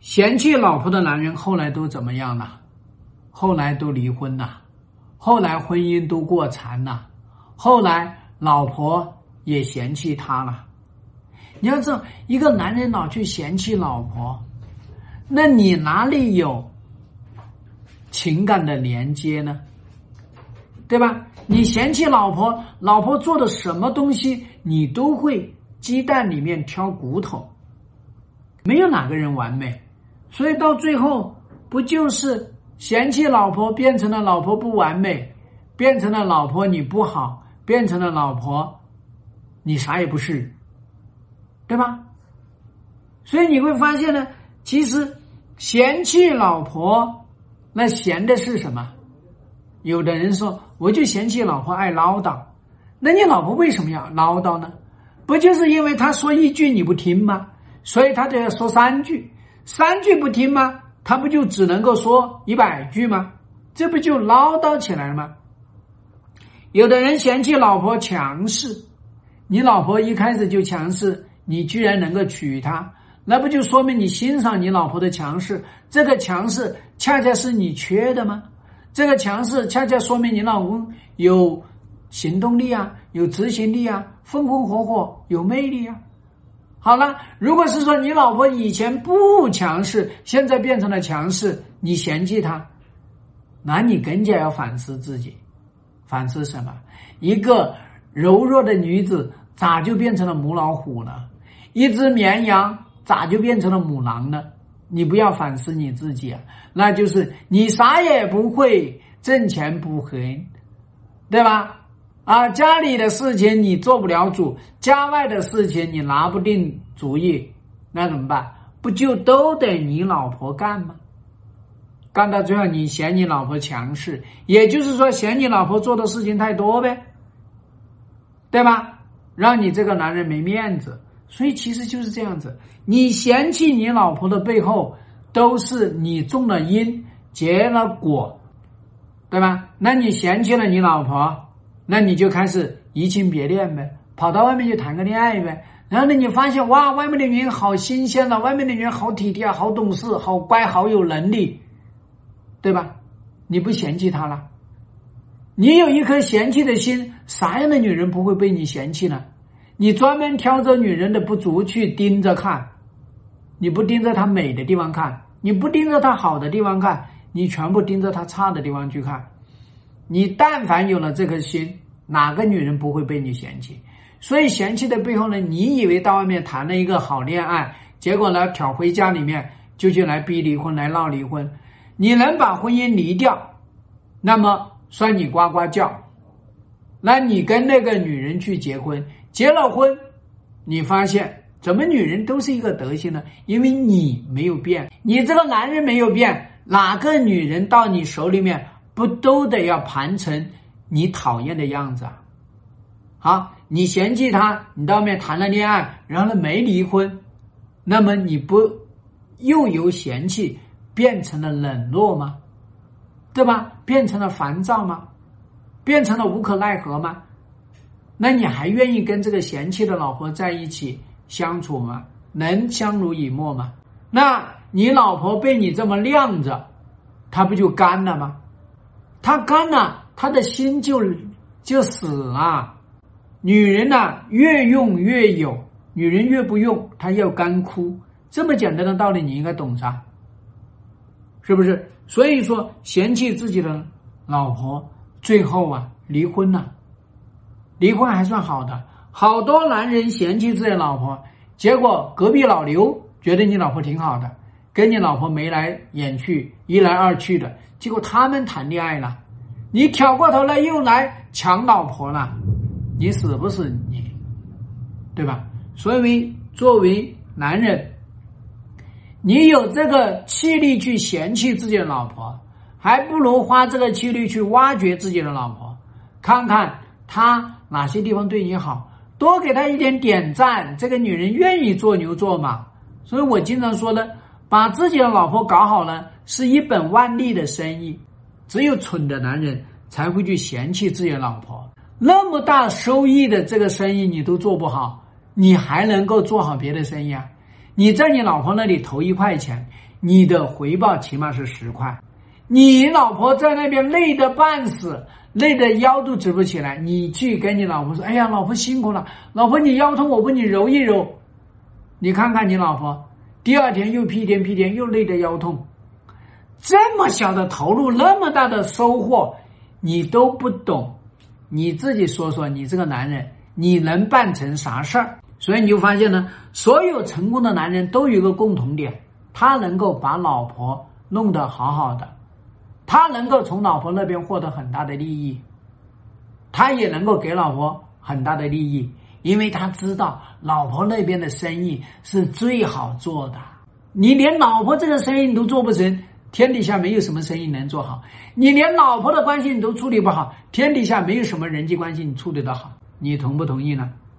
嫌弃老婆的男人后来都怎么样了？后来都离婚了，后来婚姻都过残了，后来老婆也嫌弃他了。你要知道，一个男人老去嫌弃老婆，那你哪里有情感的连接呢？对吧？你嫌弃老婆，老婆做的什么东西，你都会鸡蛋里面挑骨头，没有哪个人完美，所以到最后不就是嫌弃老婆变成了老婆不完美，变成了老婆你不好，变成了老婆你啥也不是，对吧？所以你会发现呢，其实嫌弃老婆，那嫌的是什么？有的人说，我就嫌弃老婆爱唠叨，那你老婆为什么要唠叨呢？不就是因为他说一句你不听吗？所以他就要说三句，三句不听吗？他不就只能够说一百句吗？这不就唠叨起来了吗？有的人嫌弃老婆强势，你老婆一开始就强势，你居然能够娶她，那不就说明你欣赏你老婆的强势？这个强势恰恰是你缺的吗？这个强势恰恰说明你老公有行动力啊，有执行力啊，风风火火，有魅力啊。好了，如果是说你老婆以前不强势，现在变成了强势，你嫌弃她，那你更加要反思自己，反思什么？一个柔弱的女子咋就变成了母老虎了？一只绵羊咋就变成了母狼呢？你不要反思你自己啊，那就是你啥也不会，挣钱不会，对吧？啊，家里的事情你做不了主，家外的事情你拿不定主意，那怎么办？不就都得你老婆干吗？干到最后，你嫌你老婆强势，也就是说嫌你老婆做的事情太多呗，对吧？让你这个男人没面子。所以其实就是这样子，你嫌弃你老婆的背后，都是你种了因结了果，对吧？那你嫌弃了你老婆，那你就开始移情别恋呗，跑到外面去谈个恋爱呗。然后呢，你发现哇，外面的女人好新鲜了，外面的女人好体贴、好懂事、好乖、好有能力，对吧？你不嫌弃她了，你有一颗嫌弃的心，啥样的女人不会被你嫌弃呢？你专门挑着女人的不足去盯着看，你不盯着她美的地方看，你不盯着她好的地方看，你全部盯着她差的地方去看。你但凡有了这颗心，哪个女人不会被你嫌弃？所以嫌弃的背后呢，你以为到外面谈了一个好恋爱，结果呢挑回家里面就去来逼离婚，来闹离婚。你能把婚姻离掉，那么算你呱呱叫。那你跟那个女人去结婚。结了婚，你发现怎么女人都是一个德行呢？因为你没有变，你这个男人没有变，哪个女人到你手里面不都得要盘成你讨厌的样子啊？好，你嫌弃他，你到外面谈了恋爱，然后呢没离婚，那么你不又由嫌弃变成了冷落吗？对吧？变成了烦躁吗？变成了无可奈何吗？那你还愿意跟这个嫌弃的老婆在一起相处吗？能相濡以沫吗？那你老婆被你这么晾着，她不就干了吗？他干了，他的心就就死了。女人呐，越用越有；女人越不用，她要干枯。这么简单的道理，你应该懂噻，是不是？所以说，嫌弃自己的老婆，最后啊，离婚了。离婚还算好的，好多男人嫌弃自己老婆，结果隔壁老刘觉得你老婆挺好的，跟你老婆眉来眼去，一来二去的，结果他们谈恋爱了，你挑过头来又来抢老婆了，你死不死你？对吧？所以作为男人，你有这个气力去嫌弃自己的老婆，还不如花这个气力去挖掘自己的老婆，看看他。哪些地方对你好，多给他一点点赞，这个女人愿意做牛做马。所以我经常说的，把自己的老婆搞好了，是一本万利的生意。只有蠢的男人才会去嫌弃自己的老婆。那么大收益的这个生意你都做不好，你还能够做好别的生意啊？你在你老婆那里投一块钱，你的回报起码是十块。你老婆在那边累得半死，累得腰都直不起来，你去跟你老婆说：“哎呀，老婆辛苦了，老婆你腰痛，我帮你揉一揉。”你看看你老婆，第二天又屁颠屁颠，又累得腰痛。这么小的投入，那么大的收获，你都不懂，你自己说说，你这个男人，你能办成啥事儿？所以你就发现呢，所有成功的男人都有一个共同点，他能够把老婆弄得好好的。他能够从老婆那边获得很大的利益，他也能够给老婆很大的利益，因为他知道老婆那边的生意是最好做的。你连老婆这个生意你都做不成，天底下没有什么生意能做好。你连老婆的关系你都处理不好，天底下没有什么人际关系你处理得好。你同不同意呢？